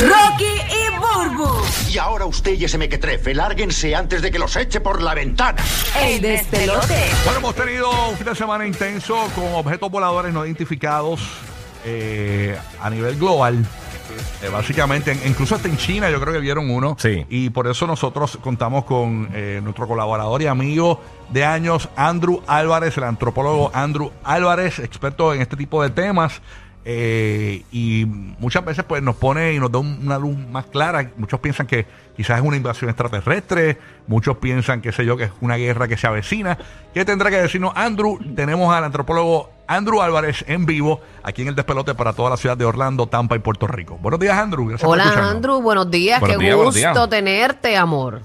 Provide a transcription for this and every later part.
Rocky y Burbu, Y ahora usted y ese mequetrefe, lárguense antes de que los eche por la ventana. el despelote. Bueno, hemos tenido un fin de semana intenso con objetos voladores no identificados eh, a nivel global. Eh, básicamente, en- incluso hasta en China yo creo que vieron uno. Sí. Y por eso nosotros contamos con eh, nuestro colaborador y amigo de años, Andrew Álvarez, el antropólogo Andrew Álvarez, experto en este tipo de temas. Eh, y muchas veces pues nos pone y nos da un- una luz más clara. Muchos piensan que quizás es una invasión extraterrestre, muchos piensan, qué sé yo, que es una guerra que se avecina. ¿Qué tendrá que decirnos Andrew? Tenemos al antropólogo Andrew Álvarez en vivo aquí en el despelote para toda la ciudad de Orlando, Tampa y Puerto Rico. Buenos días, Andrew. Gracias Hola. Andrew, buenos días, Buenos qué días, gusto días. tenerte, amor.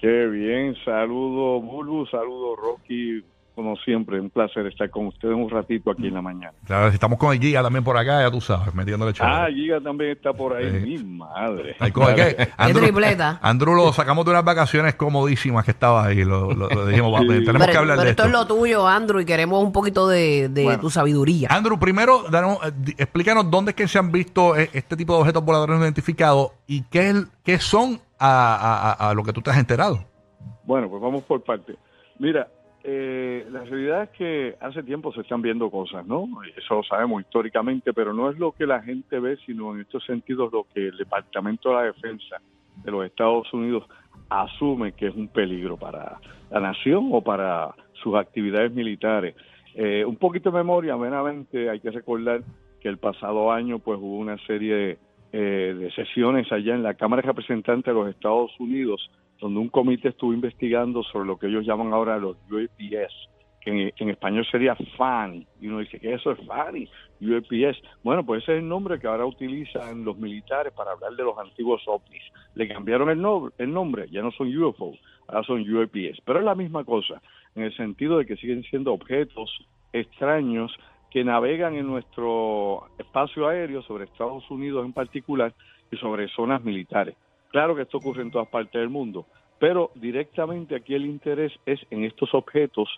Qué bien, saludo Bulbu, saludo Rocky, como siempre, un placer estar con ustedes un ratito aquí en la mañana. Claro, si estamos con el Giga también por acá, ya tú sabes, metiéndole Ah, chévere. Giga también está por ahí, Sí. mi madre. Que Andrew, tripleta. Andrew lo sacamos de unas vacaciones comodísimas que estaba ahí. Lo, lo- lo dijimos, Sí. tenemos pero que hablar pero de esto esto. es lo tuyo, Andrew, y queremos un poquito de, de Bueno. tu sabiduría. Andrew, primero, danos, eh, explícanos dónde es que se han visto eh, este tipo de objetos voladores no identificados y qué, es- qué son a, a- a- a lo que tú te has enterado. Bueno, pues vamos por partes. Mira, eh, la realidad es que hace tiempo se están viendo cosas, ¿no? Eso lo sabemos históricamente, pero no es lo que la gente ve, sino en estos sentidos lo que el Departamento de la Defensa de los Estados Unidos asume que es un peligro para la nación o para sus actividades militares. Eh, un poquito de memoria, meramente hay que recordar que el pasado año pues hubo una serie de, eh, de sesiones allá en la Cámara de Representantes de los Estados Unidos donde un comité estuvo investigando sobre lo que ellos llaman ahora los UAPS, que en, español sería FANI. Y uno dice, ¿qué eso es FANI? UAPS. Bueno, pues ese es el nombre que ahora utilizan los militares para hablar de los antiguos ovnis. Le cambiaron el, no- el nombre, ya no son UFO, ahora son UAPS. Pero es la misma cosa, en el sentido de que siguen siendo objetos extraños que navegan en nuestro espacio aéreo sobre Estados Unidos en particular y sobre zonas militares. Claro que esto ocurre en todas partes del mundo, pero directamente aquí el interés es en estos objetos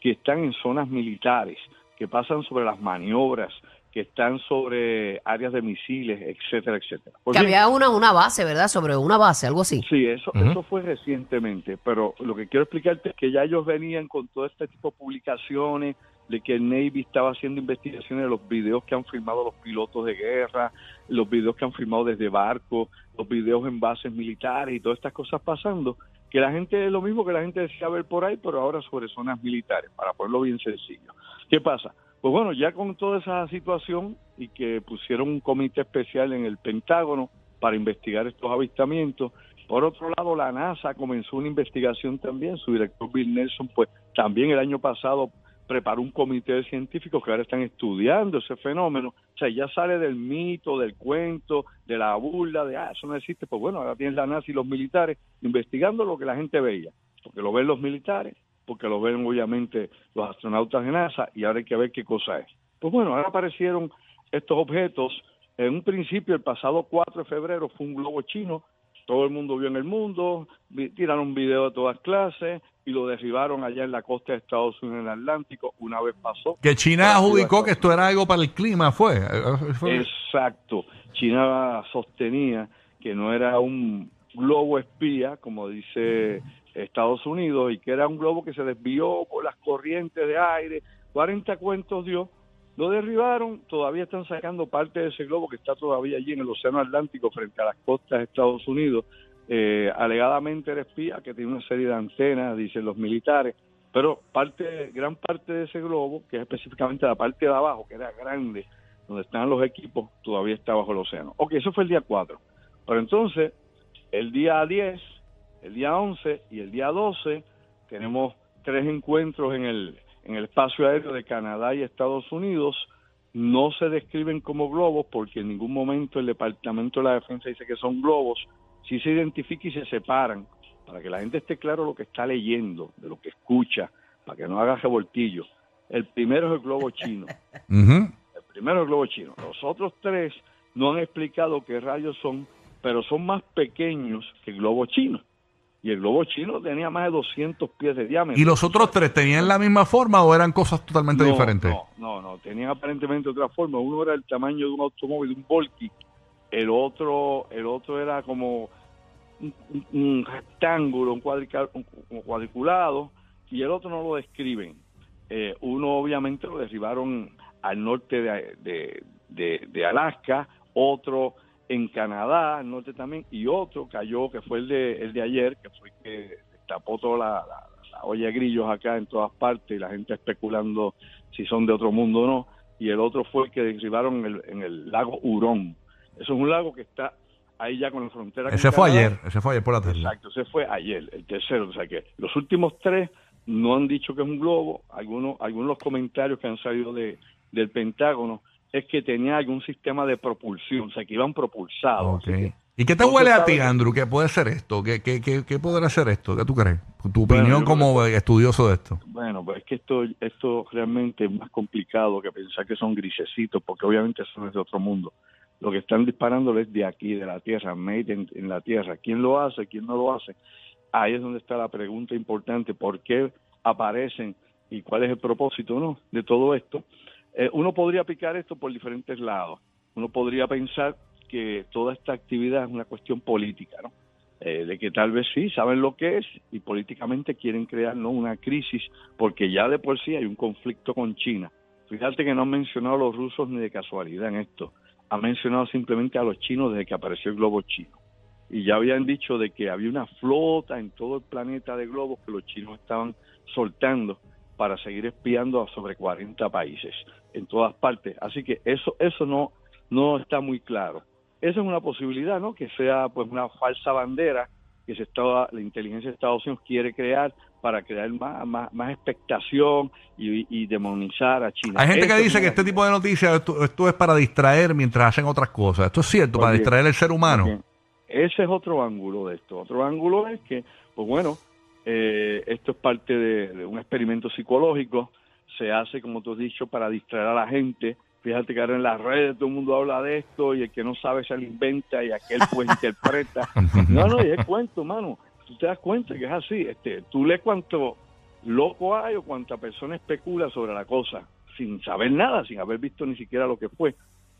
que están en zonas militares, que pasan sobre las maniobras, que están sobre áreas de misiles, etcétera, etcétera. Pues que bien, había una, una base, ¿verdad? Sobre una base, algo así. Sí, eso, eso fue recientemente, pero lo que quiero explicarte es que ya ellos venían con todo este tipo de publicaciones de que el Navy estaba haciendo investigaciones de los videos que han filmado los pilotos de guerra, los videos que han filmado desde barcos, los videos en bases militares y todas estas cosas pasando, que la gente es lo mismo que la gente decía ver por ahí, pero ahora sobre zonas militares, para ponerlo bien sencillo. ¿Qué pasa? Pues bueno, ya con toda esa situación y que pusieron un comité especial en el Pentágono para investigar estos avistamientos, por otro lado, la NASA comenzó una investigación también. Su director Bill Nelson, pues también el año pasado preparó un comité de científicos que ahora están estudiando ese fenómeno. O sea, ya sale del mito, del cuento, de la burla, de, ah, eso no existe. Pues bueno, ahora tienes la NASA y los militares investigando lo que la gente veía. Porque lo ven los militares, porque lo ven obviamente los astronautas de NASA y ahora hay que ver qué cosa es. Pues bueno, ahora aparecieron estos objetos. En un principio, el pasado 4 de febrero, fue un globo chino todo el mundo vio en el mundo, tiraron un video de todas clases y lo derribaron allá en la costa de Estados Unidos en el Atlántico. Una vez pasó. Que China adjudicó que esto era algo para el clima, fue. Eh, fue- Exacto. China sostenía que no era un globo espía, como dice Estados Unidos, y que era un globo que se desvió por las corrientes de aire. 40 cuentos dio. Lo derribaron, todavía están sacando parte de ese globo que está todavía allí en el Océano Atlántico frente a las costas de Estados Unidos. Eh, alegadamente era espía, que tiene una serie de antenas, dicen los militares, pero parte, gran parte de ese globo, que es específicamente la parte de abajo, que era grande, donde están los equipos, todavía está bajo el océano. Ok, eso fue el día 4. Pero entonces, el día 10, el día 11 y el día 12, tenemos tres encuentros en el, en el espacio aéreo de Canadá y Estados Unidos. No se describen como globos porque en ningún momento el Departamento de la Defensa dice que son globos. Sí se identifica y se separan para que la gente esté claro lo que está leyendo, de lo que escucha, para que no haga revoltillo. El primero es el globo chino. El primero es el globo chino. Los otros tres no han explicado qué rayos son, pero son más pequeños que el globo chino. Y el globo chino tenía más de 200 pies de diámetro. ¿Y los otros tres tenían la misma forma o eran cosas totalmente no, diferentes? No, no, no, tenían aparentemente otra forma. Uno era el tamaño de un automóvil, de un Volky, el otro, el otro era como un, rectángulo, un, cuadrica- un- un cuadriculado, y el otro no lo describen. Eh, uno obviamente lo derribaron al norte de, de- de- de Alaska, otro en Canadá, al norte también, y otro cayó, que fue el de, el de ayer, que fue que tapó toda la, la- la olla de grillos acá en todas partes, y la gente especulando si son de otro mundo o no, y el otro fue el que derribaron en el, en el lago Hurón. Eso es un lago que está ahí ya con la frontera. con Ese fue Canadá. ayer, ese fue ayer por la tarde. Exacto, ese fue ayer, el tercero. O sea que los últimos tres no han dicho que es un globo. Algunos, algunos los comentarios que han salido de, del Pentágono es que tenía algún sistema de propulsión, o sea que iban propulsados. ¿Y qué te huele a ti, Andrew? ¿Qué puede ser esto? ¿Qué, qué, qué, qué podrá ser esto? ¿Qué tú crees? Tu Bueno, opinión como estudioso de esto. Bueno, pues es que esto, esto realmente es más complicado que pensar que son grisecitos, porque obviamente es de otro mundo. Lo que están disparando es de aquí, de la Tierra, made in- en la Tierra. ¿Quién lo hace? ¿Quién no lo hace? Ahí es donde está la pregunta importante. ¿Por qué aparecen y cuál es el propósito no de todo esto? Eh, uno podría picar esto por diferentes lados. Uno podría pensar que toda esta actividad es una cuestión política, ¿no? Eh, de que tal vez sí saben lo que es y políticamente quieren crear ¿no? una crisis porque ya de por sí hay un conflicto con China. Fíjate que no han mencionado a los rusos ni de casualidad en esto. Han mencionado simplemente a los chinos desde que apareció el globo chino. Y ya habían dicho de que había una flota en todo el planeta de globos que los chinos estaban soltando para seguir espiando a sobre 40 países en todas partes. Así que eso eso no no está muy claro. Esa es una posibilidad, ¿no? Que sea pues una falsa bandera que se está, la inteligencia de Estados Unidos quiere crear para crear más, más, más expectación y, y demonizar a China. Hay gente que dice que este tipo de noticias, esto, esto es para distraer mientras hacen otras cosas. Esto es cierto, para distraer al ser humano. Ese es otro ángulo de esto. Otro ángulo es que, pues bueno, eh, esto es parte de, de un experimento psicológico. Se hace, como tú has dicho, para distraer a la gente. Fíjate que ahora en las redes todo el mundo habla de esto y el que no sabe se lo inventa y aquel pues interpreta. No, no, y es cuento, mano. Tú te das cuenta que es así. Este, tú lees cuánto loco hay o cuánta persona especula sobre la cosa sin saber nada, sin haber visto ni siquiera lo que fue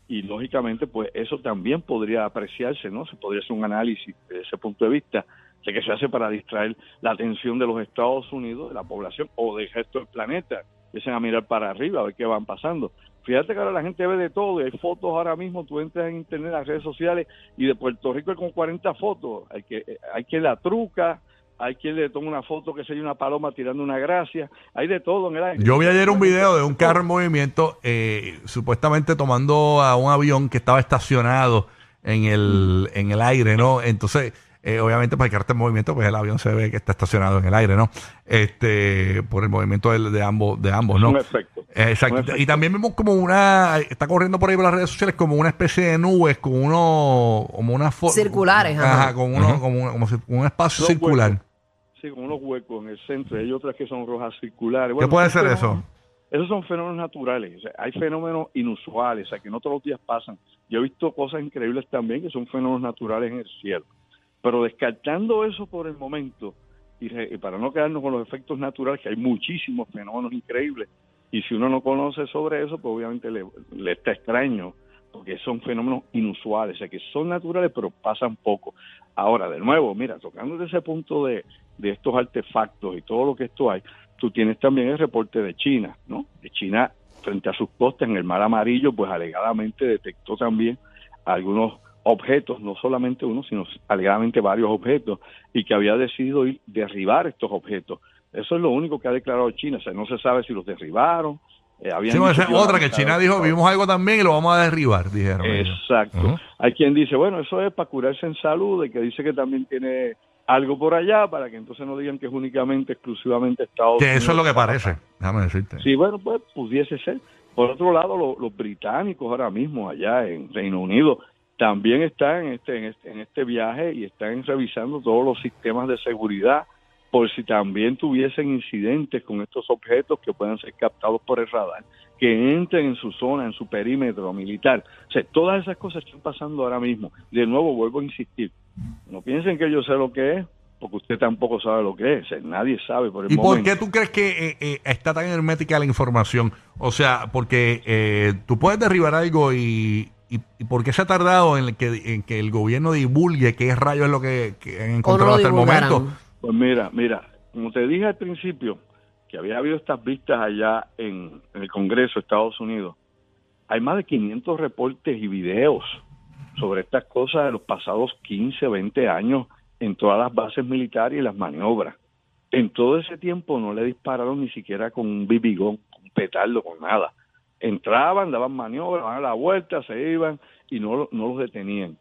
y lógicamente pues eso también podría apreciarse, ¿no? Se podría hacer un análisis desde ese punto de vista que se hace para distraer la atención de los Estados Unidos, de la población o del resto del planeta. Empiecen a mirar para arriba a ver qué van pasando. Fíjate que ahora la gente ve de todo y hay fotos ahora mismo, tú entras en internet, las redes sociales y de Puerto Rico hay como 40 fotos. Hay que hay quien la truca, hay quien le toma una foto que sería una paloma tirando una gracia, hay de todo en el aire. Yo vi ayer un video de un carro en movimiento, eh, supuestamente tomando a un avión que estaba estacionado en el, en el aire, ¿no? Entonces, eh, obviamente, para el carro en movimiento, pues el avión se ve que está estacionado en el aire, ¿no? Este, por el movimiento del- de, ambos, de ambos, ¿no? Un efecto. Eh, Exacto. Un efecto. Y también vemos como una, está corriendo por ahí por las redes sociales como una especie de nubes, con uno, como una fo- Circulares, Ajá, ajá. con uno, como, una- como un espacio Los circular. huecos. Sí, con unos huecos en el centro. Hay otras que son rojas circulares. ¿Qué puede ser eso? Esos son fenómenos naturales. O sea, hay fenómenos inusuales, o sea, que no todos los días pasan. Yo he visto cosas increíbles también que son fenómenos naturales en el cielo. Pero descartando eso por el momento, y, re- y para no quedarnos con los efectos naturales, que hay muchísimos fenómenos increíbles, y si uno no conoce sobre eso, pues obviamente le, le está extraño, porque son fenómenos inusuales, o sea, que son naturales, pero pasan poco. Ahora, de nuevo, mira, tocando ese punto de, de estos artefactos y todo lo que esto hay, tú tienes también el reporte de China, ¿no? De China, frente a sus costas en el Mar Amarillo, pues alegadamente detectó también algunos objetos, no solamente uno, sino alegadamente varios objetos, y que había decidido ir derribar estos objetos. Eso es lo único que ha declarado China, o sea, no se sabe si los derribaron. eh, Sí, esa es otra que China dijo, vimos algo también y lo vamos a derribar, dijeron. Exacto. Hay quien dice, bueno, eso es para curarse en salud, y que dice que también tiene algo por allá, para que entonces no digan que es únicamente, exclusivamente Estados Que Unidos. eso es lo que parece, déjame decirte. Sí, bueno, pues pudiese ser. Por otro lado, lo- los británicos ahora mismo allá en Reino Unido también están en este, en este, en este viaje y están revisando todos los sistemas de seguridad por si también tuviesen incidentes con estos objetos que puedan ser captados por el radar, que entren en su zona, en su perímetro militar. O sea, todas esas cosas están pasando ahora mismo. De nuevo, vuelvo a insistir, no piensen que yo sé lo que es, porque usted tampoco sabe lo que es. O sea, nadie sabe por el ¿Y por qué tú crees que eh, eh, está tan hermética la información? O sea, porque eh, tú puedes derribar algo y, ¿Y, y por qué se ha tardado en que, en que el gobierno divulgue qué rayo es lo que, que han encontrado hasta el momento? Pues mira, mira, como te dije al principio, que había habido estas vistas allá en, en el Congreso de Estados Unidos, hay más de 500 reportes y videos sobre estas cosas de los pasados 15, 20 años en todas las bases militares y las maniobras. En todo ese tiempo no le dispararon ni siquiera con un bibigón, con un petardo, con nada. Entraban, daban maniobras, daban la vuelta, se iban y no, no los detenían.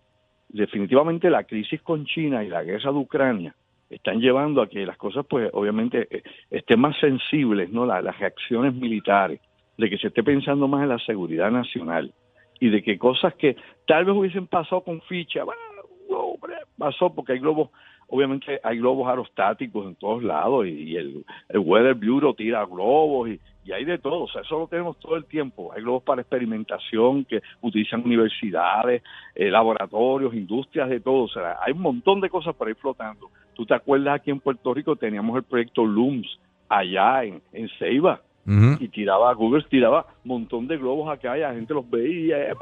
Definitivamente la crisis con China y la guerra de Ucrania están llevando a que las cosas, pues obviamente, eh, estén más sensibles, ¿no? La- las reacciones militares, de que se esté pensando más en la seguridad nacional y de que cosas que tal vez hubiesen pasado con ficha, bueno, pasó porque hay globos, obviamente hay globos aerostáticos en todos lados y, y el, el Weather Bureau tira globos y, y hay de todo, o sea, eso lo tenemos todo el tiempo. Hay globos para experimentación que utilizan universidades, eh, laboratorios, industrias, de todo, o sea, hay un montón de cosas por ahí flotando. Tú te acuerdas aquí en Puerto Rico teníamos el proyecto LUMS allá en, en Ceiba y tiraba, Google tiraba un montón de globos acá y la gente los veía, eh,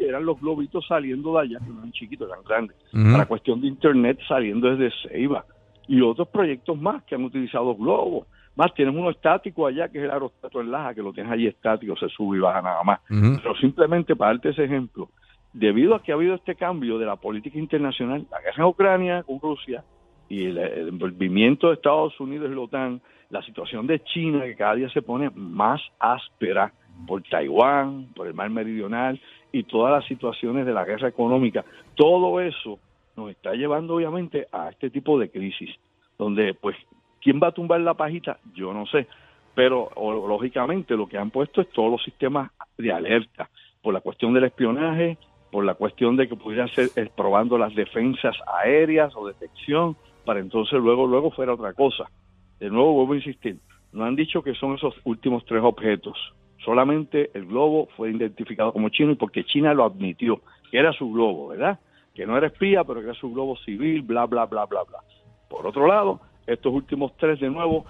y eran los globitos saliendo de allá, que no eran chiquitos, eran grandes, Ujú. para cuestión de internet saliendo desde Ceiba y otros proyectos más que han utilizado globos. Más, tienes uno estático allá, que es el aerostato en Laja, que lo tienes allí estático, se sube y baja nada más. Pero simplemente para darte ese ejemplo, debido a que ha habido este cambio de la política internacional, la guerra en Ucrania con Rusia y el, el envolvimiento de Estados Unidos y la OTAN, la situación de China que cada día se pone más áspera por Taiwán, por el mar meridional y todas las situaciones de la guerra económica, todo eso nos está llevando obviamente a este tipo de crisis, donde pues, ¿quién va a tumbar la pajita? Yo no sé, pero lógicamente lo que han puesto es todos los sistemas de alerta, por la cuestión del espionaje, por la cuestión de que pudieran ser eh, probando las defensas aéreas o detección, para entonces luego, luego fuera otra cosa. De nuevo vuelvo a insistir, no han dicho que son esos últimos tres objetos, solamente el globo fue identificado como chino y porque China lo admitió, que era su globo, ¿verdad? Que no era espía, pero que era su globo civil, bla, bla, bla, bla, bla. Por otro lado, estos últimos tres de nuevo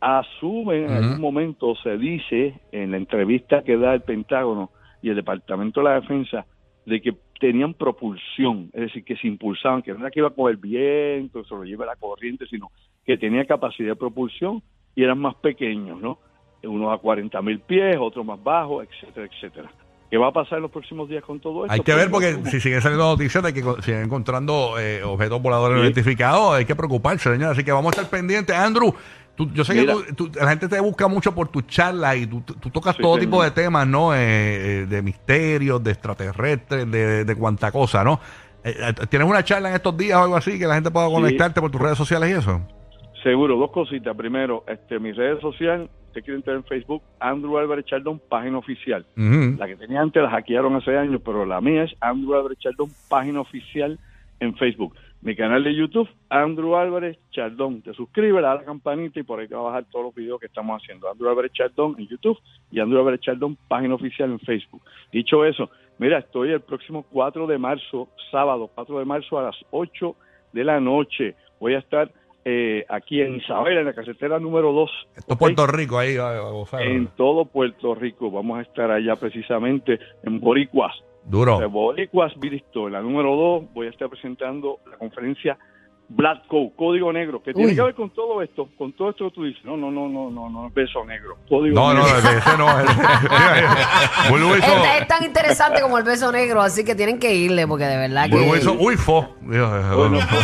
asumen en algún momento, se dice en la entrevista que da el Pentágono y el Departamento de la Defensa, de que tenían propulsión, es decir, que se impulsaban, que no era que iba con el viento, se lo lleva la corriente, sino que tenía capacidad de propulsión y eran más pequeños, ¿no? Unos a 40 mil pies, otros más bajos, etcétera, etcétera. ¿Qué va a pasar en los próximos días con todo esto? Hay que Pues, ver porque no- si siguen saliendo noticias de que co- siguen encontrando eh, objetos voladores Sí. identificados, hay que preocuparse, señor. Así que vamos a estar pendientes. Andrew, tú- yo sé Mira. que tú- tú- la gente te busca mucho por tu charla y tú, tú tocas Sí, todo señor. tipo de temas, ¿no? Eh, eh, de misterios, de extraterrestres, de, de cuanta cosa, ¿no? Eh, eh, ¿Tienes una charla en estos días o algo así que la gente pueda Sí. conectarte por tus redes sociales y eso? Seguro, dos cositas. Primero, este, mis redes sociales, usted quiere entrar en Facebook, Andrew Álvarez Chardón, página oficial. La que tenía antes la hackearon hace años, pero la mía es Andrew Álvarez Chardón, página oficial en Facebook. Mi canal de YouTube, Andrew Álvarez Chardón. Te suscribes, le das a la campanita y por ahí te va a bajar todos los videos que estamos haciendo. Andrew Álvarez Chardón en YouTube y Andrew Álvarez Chardón, página oficial en Facebook. Dicho eso, mira, estoy el próximo 4 de marzo, sábado 4 de marzo a las 8 de la noche. Voy a estar eh, aquí en Isabela, en la carretera número 2. Esto es Puerto Rico ahí. gozar. En todo Puerto Rico. Vamos a estar allá precisamente en Boricuas. Duro. De Boricuas Bristol, en la número 2, voy a estar presentando la conferencia Black Code, Código Negro, que tiene Uy. que ver con todo esto, con todo esto que tú dices. No, no, no, no, no, no, es beso negro. Código No, no, negro. ese ese no. ese- Este es tan interesante como el beso negro, así que tienen que irle, porque de verdad que. hizo uy, fo. Bueno,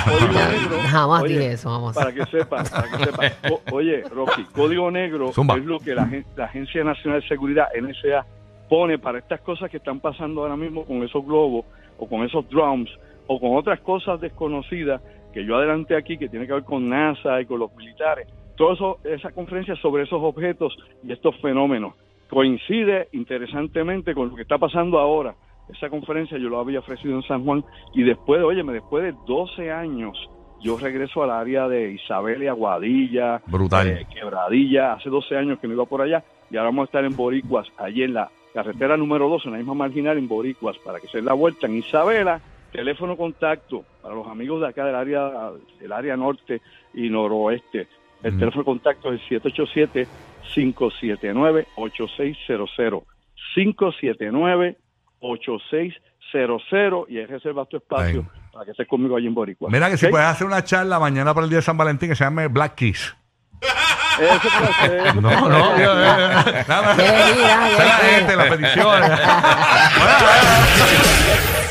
Código Negro. Jamás oye, eso, vamos. Para que sepas, para que sepas. O- oye, Rocky, Código Negro Zumba. es lo que la, la Agencia Nacional de Seguridad, NSA, pone para estas cosas que están pasando ahora mismo con esos globos o con esos drums o con otras cosas desconocidas que yo adelanté aquí que tiene que ver con NASA y con los militares. Todo eso, esa conferencia sobre esos objetos y estos fenómenos coincide interesantemente con lo que está pasando ahora. Esa conferencia yo lo había ofrecido en San Juan y después, óyeme, después de 12 años yo regreso al área de Isabel y Aguadilla, Brutal. eh, Quebradilla, hace 12 años que no iba por allá y ahora vamos a estar en Boricuas, allí en la carretera número 2, en la misma marginal en Boricuas, para que se den la vuelta en Isabela, teléfono contacto para los amigos de acá del área del área norte y noroeste. El Mm. teléfono contacto es 787 579 8600 579 8600 y ahí reservas tu espacio Ahí. para que estés conmigo allí en Boricua. Mira que si puedes hacer una charla mañana para el día de San Valentín que se llame Black Kiss. Eso ser, No, no, yo- nada la quiere ir. gente, las peticiones.